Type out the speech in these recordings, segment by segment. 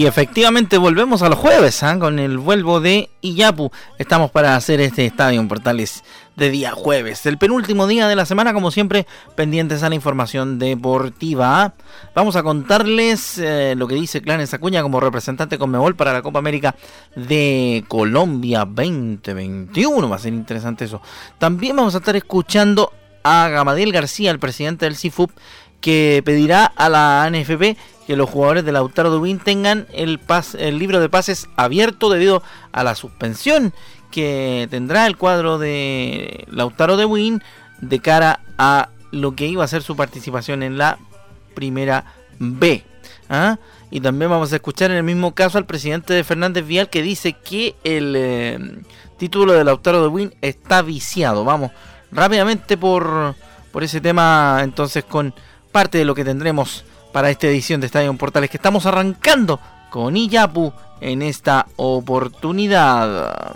Y efectivamente volvemos a los jueves ¿ah? con el vuelvo de Iyapu. Estamos para hacer este estadio en Portales de día jueves. El penúltimo día de la semana, como siempre, pendientes a la información deportiva. ¿ah? Vamos a contarles eh, lo que dice Clanes Acuña como representante con Mebol para la Copa América de Colombia 2021. Va a ser interesante eso. También vamos a estar escuchando a Gamadiel García, el presidente del CIFUP, que pedirá a la NFP que los jugadores de Lautaro Win tengan el, pas, el libro de pases abierto debido a la suspensión que tendrá el cuadro de Lautaro de Win de cara a lo que iba a ser su participación en la primera B. ¿ah? Y también vamos a escuchar en el mismo caso al presidente de Fernández Vial que dice que el eh, título de Lautaro de Win está viciado. Vamos rápidamente por, por ese tema entonces con parte de lo que tendremos para esta edición de Estadio Portales que estamos arrancando con Iyapu en esta oportunidad.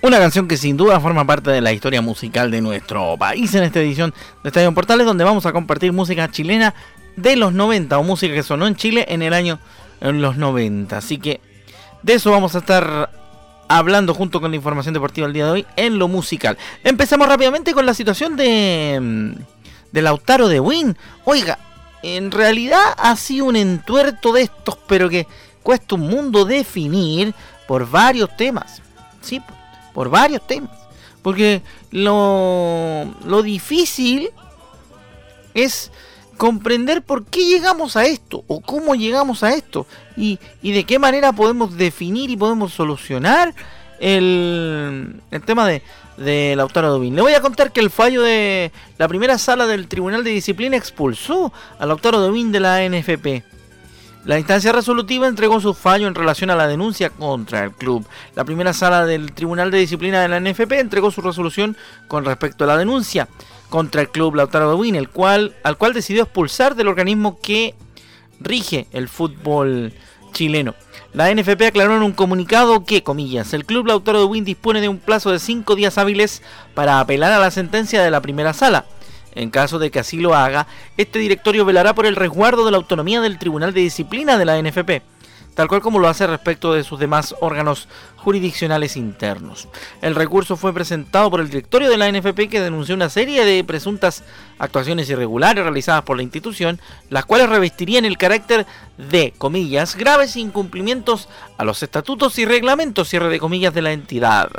Una canción que sin duda forma parte de la historia musical de nuestro país en esta edición de Estadio Portales, donde vamos a compartir música chilena de los 90 o música que sonó en Chile en el año en los 90. Así que de eso vamos a estar hablando junto con la información deportiva el día de hoy en lo musical. Empezamos rápidamente con la situación de, mm, de Lautaro de Win. Oiga, en realidad ha sido un entuerto de estos, pero que cuesta un mundo definir por varios temas. Sí, por varios temas. Porque lo, lo difícil es comprender por qué llegamos a esto o cómo llegamos a esto y, de qué manera podemos definir y podemos solucionar el, el tema de, de Lautaro Dubín. Le voy a contar que el fallo de la primera sala del Tribunal de Disciplina expulsó a Lautaro Dubín de la NFP. La instancia resolutiva entregó su fallo en relación a la denuncia contra el club. La primera sala del Tribunal de Disciplina de la NFP entregó su resolución con respecto a la denuncia contra el club Lautaro Win, el cual, al cual decidió expulsar del organismo que rige el fútbol chileno. La NFP aclaró en un comunicado que, comillas, el club Lautaro de Win dispone de un plazo de cinco días hábiles para apelar a la sentencia de la primera sala. En caso de que así lo haga, este directorio velará por el resguardo de la autonomía del Tribunal de Disciplina de la NFP, tal cual como lo hace respecto de sus demás órganos jurisdiccionales internos. El recurso fue presentado por el directorio de la NFP que denunció una serie de presuntas actuaciones irregulares realizadas por la institución, las cuales revestirían el carácter de, comillas, graves incumplimientos a los estatutos y reglamentos, cierre de comillas, de la entidad.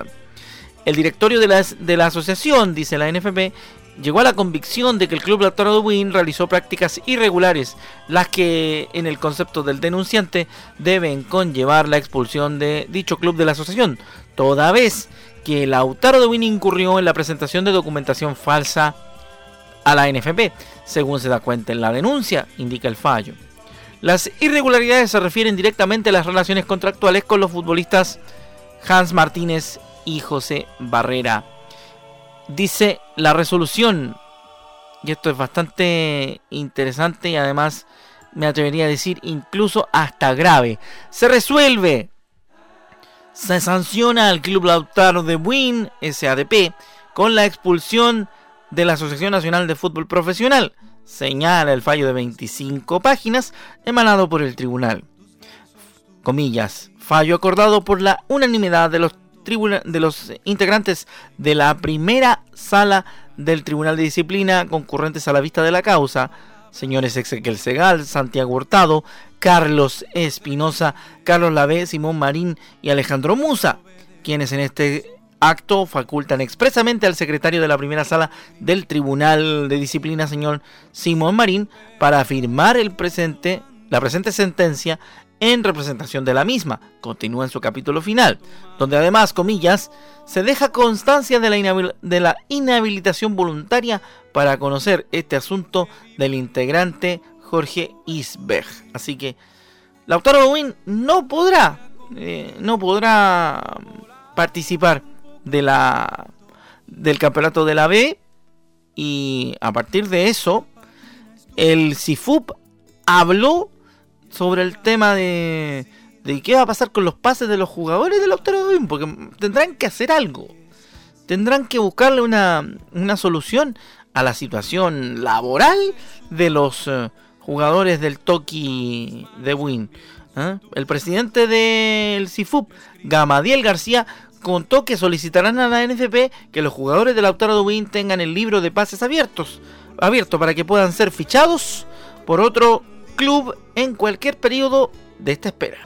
El directorio de la, de la asociación, dice la NFP, llegó a la convicción de que el club Lautaro de Win realizó prácticas irregulares, las que en el concepto del denunciante deben conllevar la expulsión de dicho club de la asociación, toda vez que Lautaro de Win incurrió en la presentación de documentación falsa a la NFP, según se da cuenta en la denuncia, indica el fallo. Las irregularidades se refieren directamente a las relaciones contractuales con los futbolistas Hans Martínez y José Barrera dice la resolución, y esto es bastante interesante y además me atrevería a decir incluso hasta grave, se resuelve, se sanciona al Club Lautaro de Win, SADP, con la expulsión de la Asociación Nacional de Fútbol Profesional. señala el fallo de 25 páginas emanado por el tribunal. Comillas, fallo acordado por la unanimidad de los, de los integrantes de la primera sala del Tribunal de Disciplina concurrentes a la vista de la causa, señores Ezequiel Segal, Santiago Hurtado, Carlos Espinosa, Carlos Lave, Simón Marín y Alejandro Musa, quienes en este acto facultan expresamente al secretario de la primera sala del Tribunal de Disciplina, señor Simón Marín, para firmar el presente, la presente sentencia en representación de la misma. Continúa en su capítulo final, donde además, comillas, se deja constancia de la, inhabilitación voluntaria para conocer este asunto del integrante Jorge Isberg. Así que Lautaro Win no podrá, eh, no podrá participar de la del campeonato de la B y a partir de eso el CIFUP habló sobre el tema de, de qué va a pasar con los pases de los jugadores del Win porque tendrán que hacer algo tendrán que buscarle una, una solución a la situación laboral de los eh, jugadores del Toki de Win. ¿eh? El presidente del CIFUP, Gamadiel García, contó que solicitarán a la NFP que los jugadores del Lautaro de Win tengan el libro de pases abiertos, abierto para que puedan ser fichados por otro club en cualquier periodo de esta espera.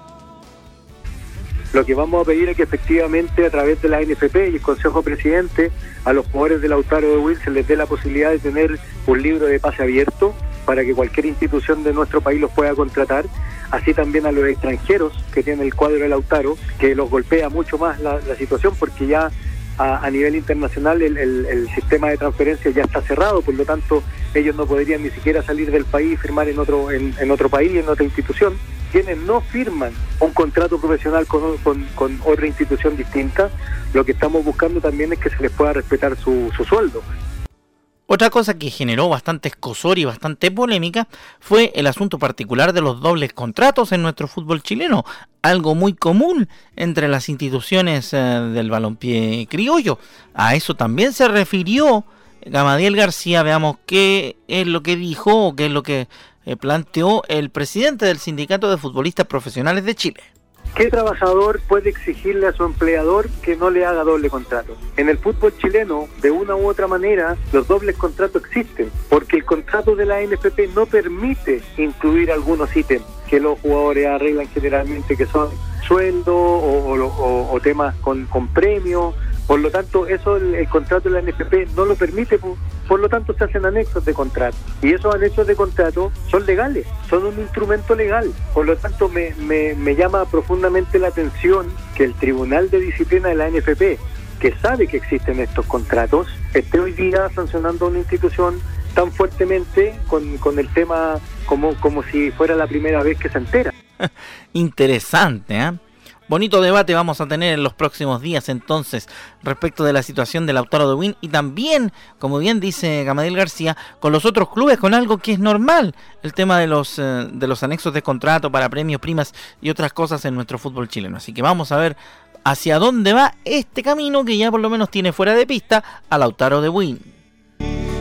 Lo que vamos a pedir es que efectivamente a través de la NFP y el Consejo Presidente a los jugadores del Lautaro de Win se les dé la posibilidad de tener un libro de pase abierto para que cualquier institución de nuestro país los pueda contratar así también a los extranjeros que tienen el cuadro del Lautaro, que los golpea mucho más la, situación porque ya a, nivel internacional el, sistema de transferencia ya está cerrado, por lo tanto ellos no podrían ni siquiera salir del país y firmar en otro, en, en otro país, en otra institución. Quienes no firman un contrato profesional con, con, otra institución distinta, lo que estamos buscando también es que se les pueda respetar su, su sueldo. Otra cosa que generó bastante escosor y bastante polémica fue el asunto particular de los dobles contratos en nuestro fútbol chileno, algo muy común entre las instituciones eh, del balompié criollo. A eso también se refirió Gamadiel García, veamos qué es lo que dijo o qué es lo que eh, planteó el presidente del Sindicato de Futbolistas Profesionales de Chile. ¿Qué trabajador puede exigirle a su empleador que no le haga doble contrato? En el fútbol chileno, de una u otra manera, los dobles contratos existen, porque el contrato de la NFP no permite incluir algunos ítems que los jugadores arreglan generalmente, que son sueldo o, temas con, con premios por lo tanto, eso el, contrato de la NFP no lo permite, por, lo tanto se hacen anexos de contrato. Y esos anexos de contrato son legales, son un instrumento legal. Por lo tanto, me, me, llama profundamente la atención que el Tribunal de Disciplina de la NFP, que sabe que existen estos contratos, esté hoy día sancionando a una institución tan fuertemente con, con el tema como, como si fuera la primera vez que se entera. Interesante, ¿eh? Bonito debate vamos a tener en los próximos días entonces respecto de la situación del autor de Win y también, como bien dice Gamadiel García, con los otros clubes, con algo que es normal, el tema de los, eh, de los anexos de contrato para premios, primas y otras cosas en nuestro fútbol chileno. Así que vamos a ver hacia dónde va este camino que ya por lo menos tiene fuera de pista a Lautaro de Win.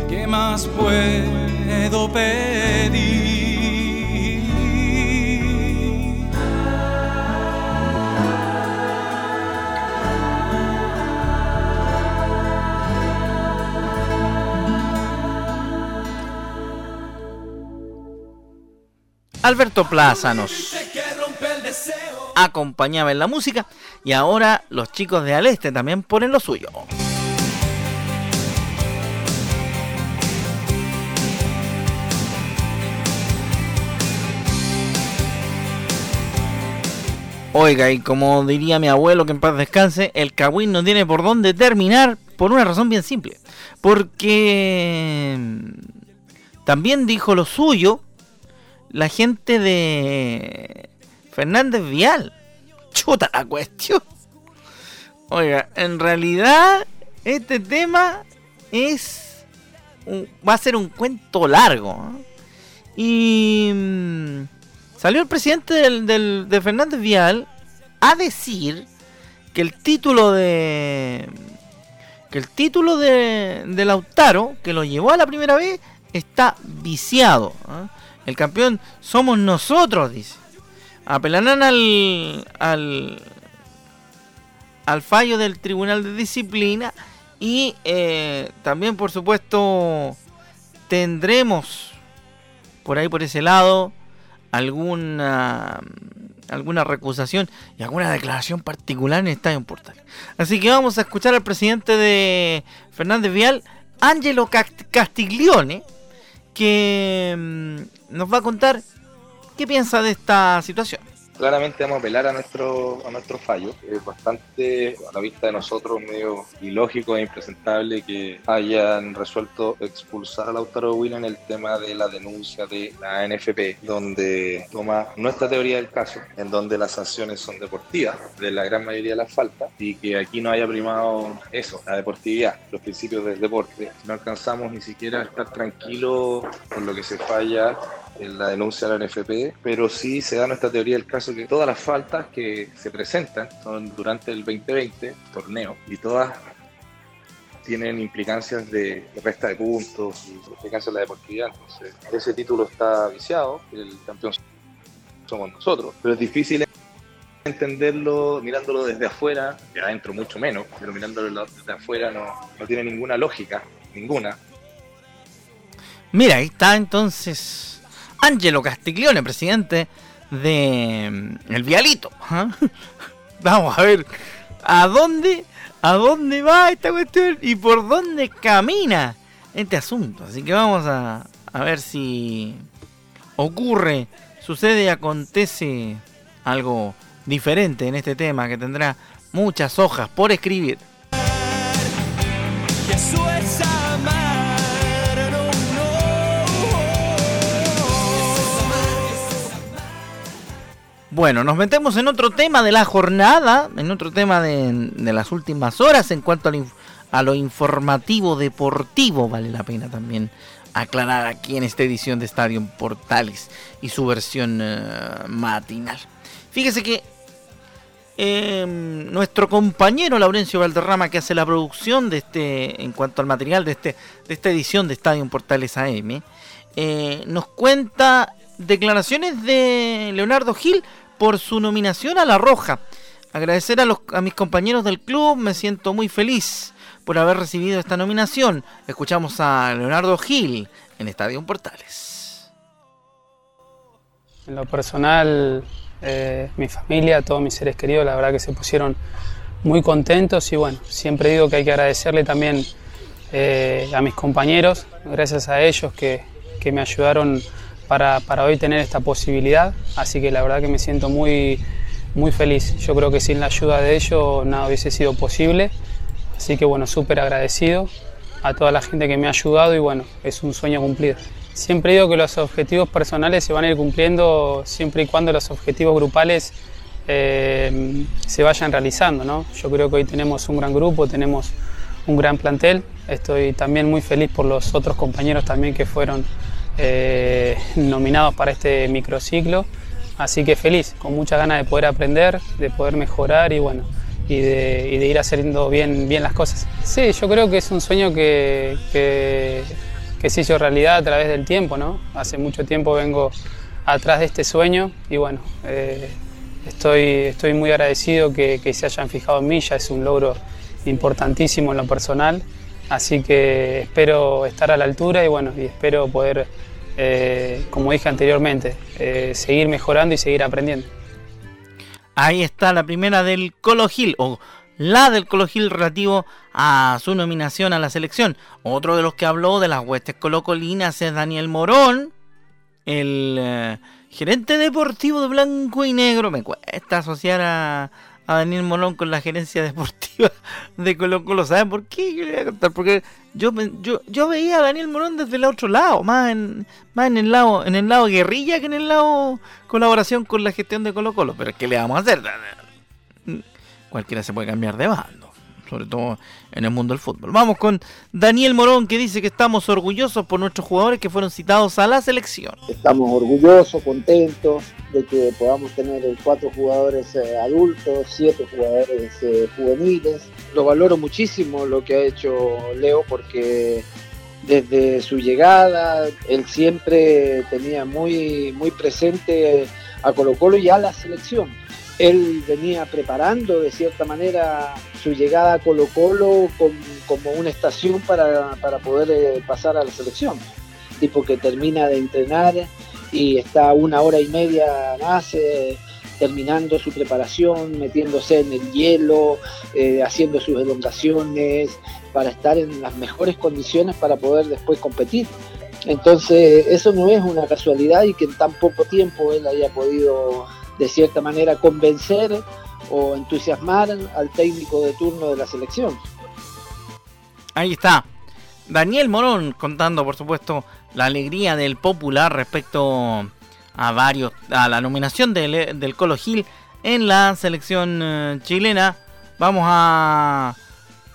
¿Qué más puedo pedir? Alberto Plaza nos acompañaba en la música y ahora los chicos de Aleste también ponen lo suyo. Oiga, y como diría mi abuelo que en paz descanse, el Kawin no tiene por dónde terminar por una razón bien simple. Porque también dijo lo suyo la gente de Fernández Vial. Chuta la cuestión. Oiga, en realidad este tema es va a ser un cuento largo. Y mm, salió el presidente del, de Fernández Vial a decir que el título de que el título de, de Lautaro que lo llevó a la primera vez está viciado. ¿ah? El campeón somos nosotros, dice. Apelarán al, al, al fallo del Tribunal de Disciplina y eh, también, por supuesto, tendremos por ahí, por ese lado, alguna alguna recusación y alguna declaración particular en Estadio Portal. Así que vamos a escuchar al presidente de Fernández Vial, Angelo Castiglione, que mm, nos va a contar qué piensa de esta situación claramente vamos a apelar a nuestro, a nuestro fallo. Es bastante, a la vista de nosotros, medio ilógico e impresentable que hayan resuelto expulsar a Lautaro Win en el tema de la denuncia de la NFP, donde toma nuestra teoría del caso, en donde las sanciones son deportivas, de la gran mayoría de las faltas, y que aquí no haya primado eso, la deportividad, los principios del deporte. No alcanzamos ni siquiera a estar tranquilos con lo que se falla en la denuncia de la NFP, pero sí se da nuestra teoría del caso que todas las faltas que se presentan son durante el 2020, torneo, y todas tienen implicancias de, resta de puntos y implicancias de la deportividad. Entonces, ese título está viciado, el campeón somos nosotros, pero es difícil entenderlo mirándolo desde afuera, de adentro mucho menos, pero mirándolo desde afuera no, no tiene ninguna lógica, ninguna. Mira, ahí está entonces Angelo Castiglione, presidente de mm, El Vialito. ¿ah? Vamos a ver a dónde, a dónde va esta cuestión y por dónde camina este asunto. Así que vamos a, a ver si ocurre, sucede acontece algo diferente en este tema que tendrá muchas hojas por escribir. Bueno, nos metemos en otro tema de la jornada, en otro tema de, las últimas horas en cuanto a lo, informativo deportivo, vale la pena también aclarar aquí en esta edición de Estadio Portales y su versión eh, matinal. Fíjese que em, nuestro compañero Laurencio Valderrama, que hace la producción de este, en cuanto al material de, este, de esta edición de Estadio Portales AM, eh, nos cuenta declaraciones de Leonardo Gil por su nominación a La Roja. Agradecer a, los, a mis compañeros del club, me siento muy feliz por haber recibido esta nominación. Escuchamos a Leonardo Gil en Estadio Portales. En lo personal, eh, mi familia, todos mis seres queridos, la verdad que se pusieron muy contentos y bueno, siempre digo que hay que agradecerle también eh, a mis compañeros, gracias a ellos que, que me ayudaron para, hoy tener esta posibilidad, así que la verdad que me siento muy, muy feliz. Yo creo que sin la ayuda de ellos nada hubiese sido posible, así que bueno, súper agradecido a toda la gente que me ha ayudado y bueno, es un sueño cumplido. Siempre digo que los objetivos personales se van a ir cumpliendo siempre y cuando los objetivos grupales eh, se vayan realizando. ¿no? Yo creo que hoy tenemos un gran grupo, tenemos un gran plantel. Estoy también muy feliz por los otros compañeros también que fueron eh, nominados para este microciclo. Así que feliz, con muchas ganas de poder aprender, de poder mejorar y bueno, y de, ir haciendo bien, bien las cosas. Sí, yo creo que es un sueño que, que, se hizo realidad a través del tiempo, ¿no? Hace mucho tiempo vengo atrás de este sueño y bueno, eh, estoy, estoy muy agradecido que, que se hayan fijado en mí, ya es un logro importantísimo en lo personal Así que espero estar a la altura y bueno, y espero poder, eh, como dije anteriormente, eh, seguir mejorando y seguir aprendiendo. Ahí está la primera del Colo Gil, o la del Colo Gil relativo a su nominación a la selección. Otro de los que habló de las huestes colocolinas es Daniel Morón, el eh, gerente deportivo de Blanco y Negro. Me cuesta asociar a, a Daniel Molón con la gerencia deportiva de Colo Colo. ¿Saben por qué? Yo le voy a contar. Porque yo, yo, yo veía a Daniel Molón desde el otro lado, más en, más en el lado, en el lado guerrilla que en el lado colaboración con la gestión de Colo Colo. Pero ¿qué le vamos a hacer? Cualquiera se puede cambiar de bando sobre todo en el mundo del fútbol. Vamos con Daniel Morón que dice que estamos orgullosos por nuestros jugadores que fueron citados a la selección. Estamos orgullosos, contentos de que podamos tener cuatro jugadores eh, adultos, siete jugadores eh, juveniles. Lo valoro muchísimo lo que ha hecho Leo porque desde su llegada, él siempre tenía muy, muy presente a Colo Colo y a la selección. Él venía preparando de cierta manera su llegada a Colo Colo como una estación para, poder eh, pasar a la selección. Tipo que termina de entrenar y está una hora y media más eh, terminando su preparación, metiéndose en el hielo, eh, haciendo sus elongaciones, para estar en las mejores condiciones para poder después competir. Entonces, eso no es una casualidad y que en tan poco tiempo él haya podido, de cierta manera, convencer o entusiasmar al técnico de turno de la selección. Ahí está. Daniel Morón contando, por supuesto, la alegría del popular respecto a varios a la nominación del, del Colo Gil en la selección eh, chilena. Vamos a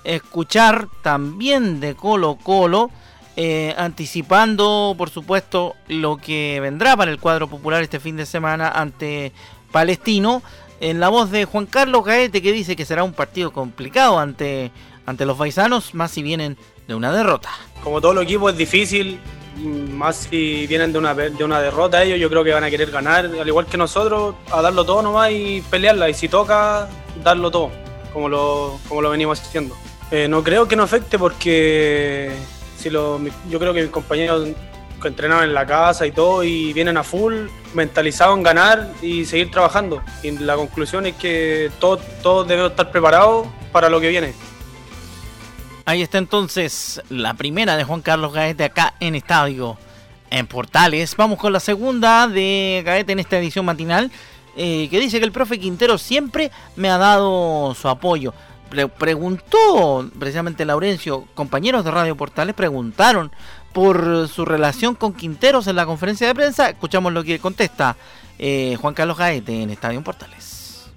escuchar también de Colo Colo, eh, anticipando por supuesto lo que vendrá para el cuadro popular este fin de semana ante Palestino, en la voz de Juan Carlos Gaete que dice que será un partido complicado ante, ante los paisanos, más si vienen de una derrota. Como todo el equipo es difícil, más si vienen de una, de una derrota ellos, yo creo que van a querer ganar, al igual que nosotros, a darlo todo nomás y pelearla, y si toca, darlo todo, como lo, como lo venimos haciendo. Eh, no creo que no afecte porque si lo, yo creo que mis compañeros que entrenaban en la casa y todo y vienen a full, mentalizados en ganar y seguir trabajando. Y la conclusión es que todos, todos debemos estar preparados para lo que viene. Ahí está entonces la primera de Juan Carlos Gaete acá en Estadio en Portales. Vamos con la segunda de Gaete en esta edición matinal. Eh, que dice que el profe Quintero siempre me ha dado su apoyo. preguntó precisamente Laurencio, compañeros de Radio Portales preguntaron por su relación con Quinteros en la conferencia de prensa. Escuchamos lo que contesta eh, Juan Carlos Gaete en Estadio Portales.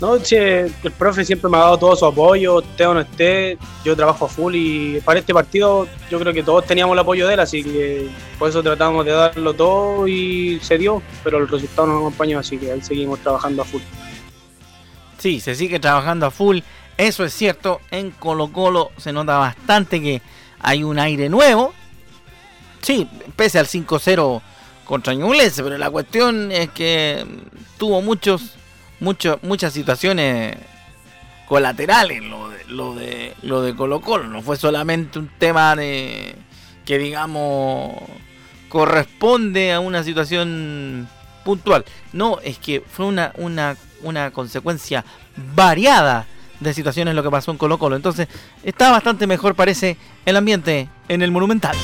No, el profe siempre me ha dado todo su apoyo, esté o no esté, yo trabajo a full y para este partido yo creo que todos teníamos el apoyo de él, así que por eso tratamos de darlo todo y se dio, pero el resultado nos acompañó, así que ahí seguimos trabajando a full. Sí, se sigue trabajando a full, eso es cierto, en Colo Colo se nota bastante que hay un aire nuevo, sí, pese al 5-0 contra Ñublense, pero la cuestión es que tuvo muchos muchas situaciones colaterales lo de, lo de lo de Colo Colo. No fue solamente un tema de que digamos corresponde a una situación puntual. No, es que fue una, una, una consecuencia variada de situaciones lo que pasó en Colo Colo. Entonces está bastante mejor parece el ambiente en el Monumental.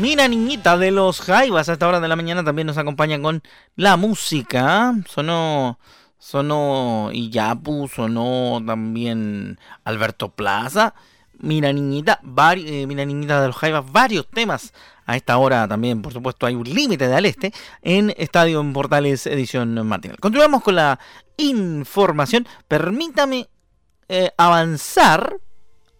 Mira niñita de los Jaivas a esta hora de la mañana también nos acompaña con la música. Sonó sonó Iyapu, sonó también Alberto Plaza. Mira niñita, eh, mira niñita de los Jaivas, varios temas. A esta hora también, por supuesto, hay un límite de al este en Estadio en Portales edición matinal. Continuamos con la información. Permítame eh, avanzar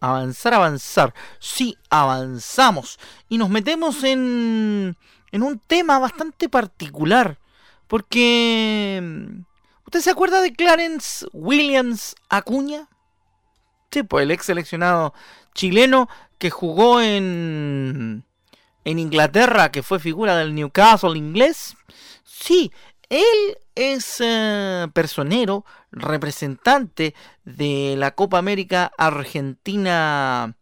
avanzar, avanzar. Sí, avanzamos. Y nos metemos en, en un tema bastante particular. Porque... Mm, ¿Usted se acuerda de Clarence Williams Acuña? Sí, pues el ex seleccionado chileno que jugó en, en Inglaterra, que fue figura del Newcastle inglés. Sí, él es eh, personero, representante de la Copa América Argentina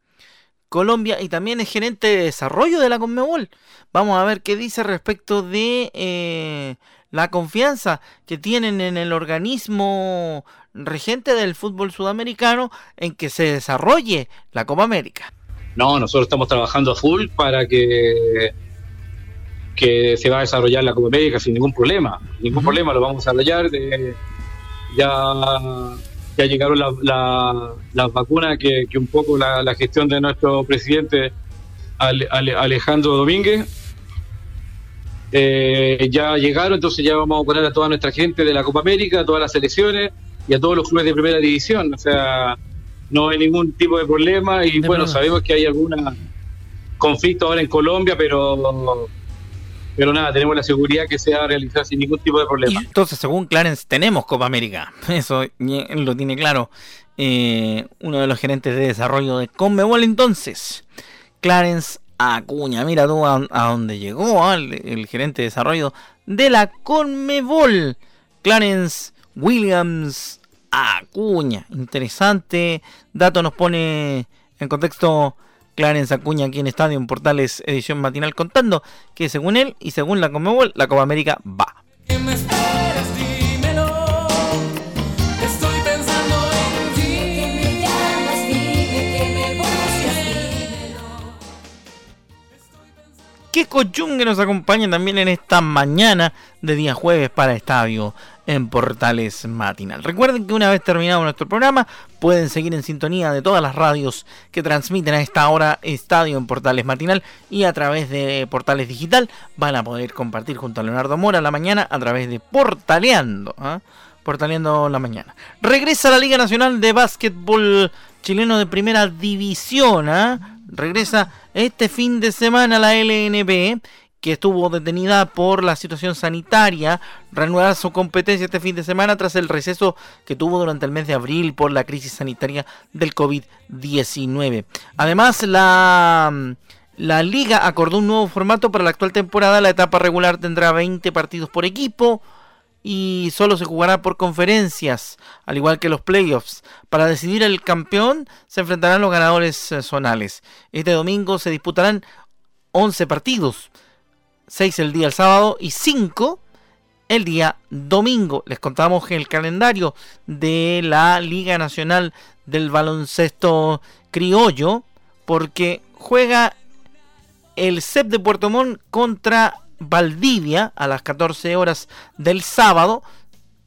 Colombia y también es gerente de desarrollo de la Conmebol. Vamos a ver qué dice respecto de eh, la confianza que tienen en el organismo regente del fútbol sudamericano en que se desarrolle la Copa América. No, nosotros estamos trabajando a full para que que se va a desarrollar la Copa América sin ningún problema. Ningún problema, lo vamos a desarrollar. ya, ya llegaron las vacunas que, un poco la, gestión de nuestro presidente Alejandro Domínguez eh, ya llegaron, entonces ya vamos a poner a toda nuestra gente de la Copa América, a todas las selecciones y a todos los clubes de primera división. O sea, no hay ningún tipo de problema y bueno, sabemos que hay algún conflicto ahora en Colombia, pero pero nada, tenemos la seguridad que se va a realizar sin ningún tipo de problema. entonces, según Clarence, tenemos Copa América. Eso lo tiene claro eh, uno de los gerentes de desarrollo de Conmebol. Entonces, Clarence Acuña, mira tú a, dónde llegó ¿ah? el, gerente de desarrollo de la Conmebol. Clarence Williams Acuña. Interesante dato nos pone en contexto Clarence Acuña aquí en Estadio en Portales Edición Matinal contando que según él y según la Conmebol la Copa América va. que Cochungue nos acompaña también en esta mañana de día jueves para Estadio en Portales Matinal. Recuerden que una vez terminado nuestro programa pueden seguir en sintonía de todas las radios que transmiten a esta hora Estadio en Portales Matinal y a través de Portales Digital van a poder compartir junto a Leonardo Mora la mañana a través de Portaleando. ¿ah? Portaleando la mañana. Regresa la Liga Nacional de Básquetbol chileno de primera división. ¿ah? Regresa este fin de semana la LNB, que estuvo detenida por la situación sanitaria, reanuda su competencia este fin de semana tras el receso que tuvo durante el mes de abril por la crisis sanitaria del COVID-19. Además, la, la liga acordó un nuevo formato para la actual temporada. La etapa regular tendrá 20 partidos por equipo y solo se jugará por conferencias, al igual que los playoffs. Para decidir el campeón se enfrentarán los ganadores zonales. Este domingo se disputarán 11 partidos, 6 el día el sábado y 5 el día domingo. Les contamos el calendario de la Liga Nacional del Baloncesto Criollo, porque juega el CEP de Puerto Montt contra Valdivia a las 14 horas del sábado.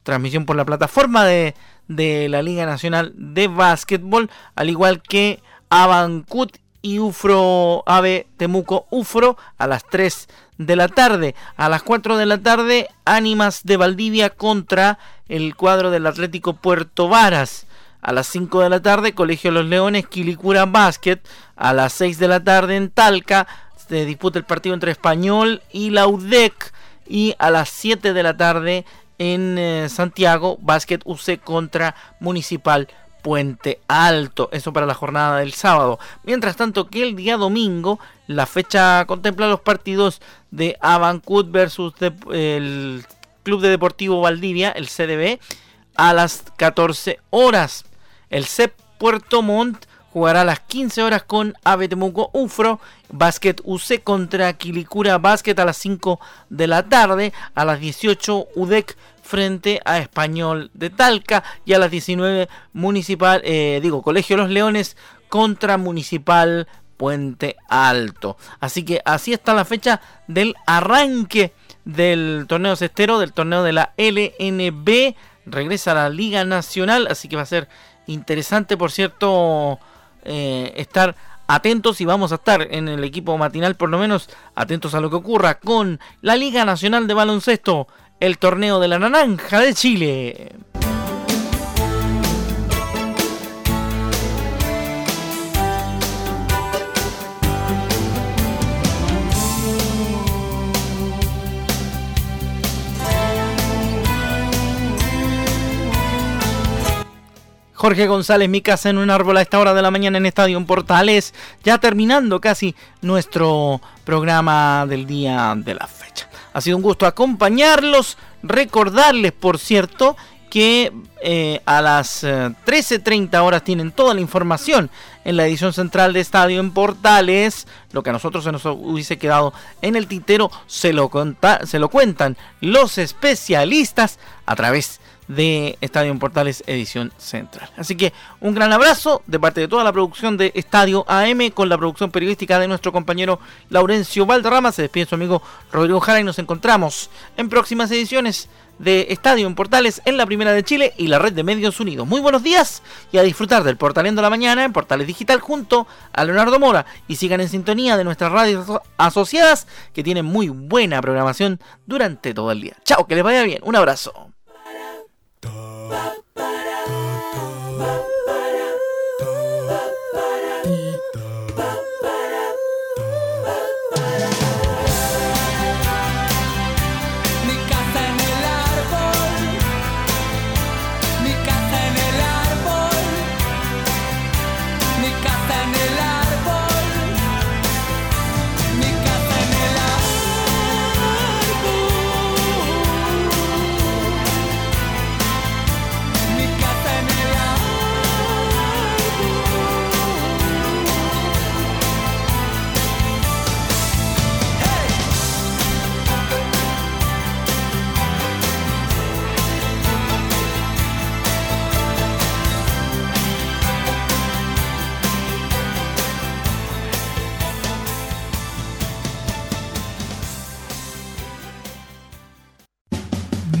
Transmisión por la plataforma de, la Liga Nacional de Básquetbol, al igual que Abancut y Ufro Ave Temuco Ufro a las 3 de la tarde. A las 4 de la tarde, Ánimas de Valdivia contra el cuadro del Atlético Puerto Varas. A las 5 de la tarde, Colegio Los Leones, Quilicura Basket. A las 6 de la tarde en Talca, se disputa el partido entre Español y la UDEC. Y a las 7 de la tarde en eh, Santiago, Básquet UC contra Municipal Puente Alto. Eso para la jornada del sábado. Mientras tanto que el día domingo la fecha contempla los partidos de Avancut versus el Club de Deportivo Valdivia, el CDB, a las 14 horas. El CEP Puerto Montt jugará a las 15 horas con Ave Temuco Ufro, Basket UC contra Quilicura Basket a las 5 de la tarde, a las 18 UDEC frente a Español de Talca y a las 19 Municipal, eh, digo, Colegio Los Leones contra Municipal Puente Alto. Así que así está la fecha del arranque del torneo cestero, del torneo de la LNB. Regresa a la Liga Nacional, así que va a ser interesante, por cierto, eh, estar atentos y vamos a estar en el equipo matinal por lo menos atentos a lo que ocurra con la Liga Nacional de Baloncesto, el torneo de la Naranja de Chile. Jorge González, mi casa en un árbol a esta hora de la mañana en Estadio Portales, ya terminando casi nuestro programa del día de la fecha. Ha sido un gusto acompañarlos, recordarles, por cierto, que eh, a las 13.30 eh, horas tienen toda la información en la edición central de Estadio en Portales. Lo que a nosotros se nos hubiese quedado en el tintero se lo, se lo cuentan los especialistas a través de de Estadio Portales edición central. Así que un gran abrazo de parte de toda la producción de Estadio AM con la producción periodística de nuestro compañero Laurencio Valderrama. Se despide su amigo Rodrigo Jara y nos encontramos en próximas ediciones de Estadio en Portales en la Primera de Chile y la red de Medios Unidos. Muy buenos días y a disfrutar del Portaleando la Mañana en Portales Digital junto a Leonardo Mora y sigan en sintonía de nuestras radios asociadas que tienen muy buena programación durante todo el día. Chao, que les vaya bien. Un abrazo. up.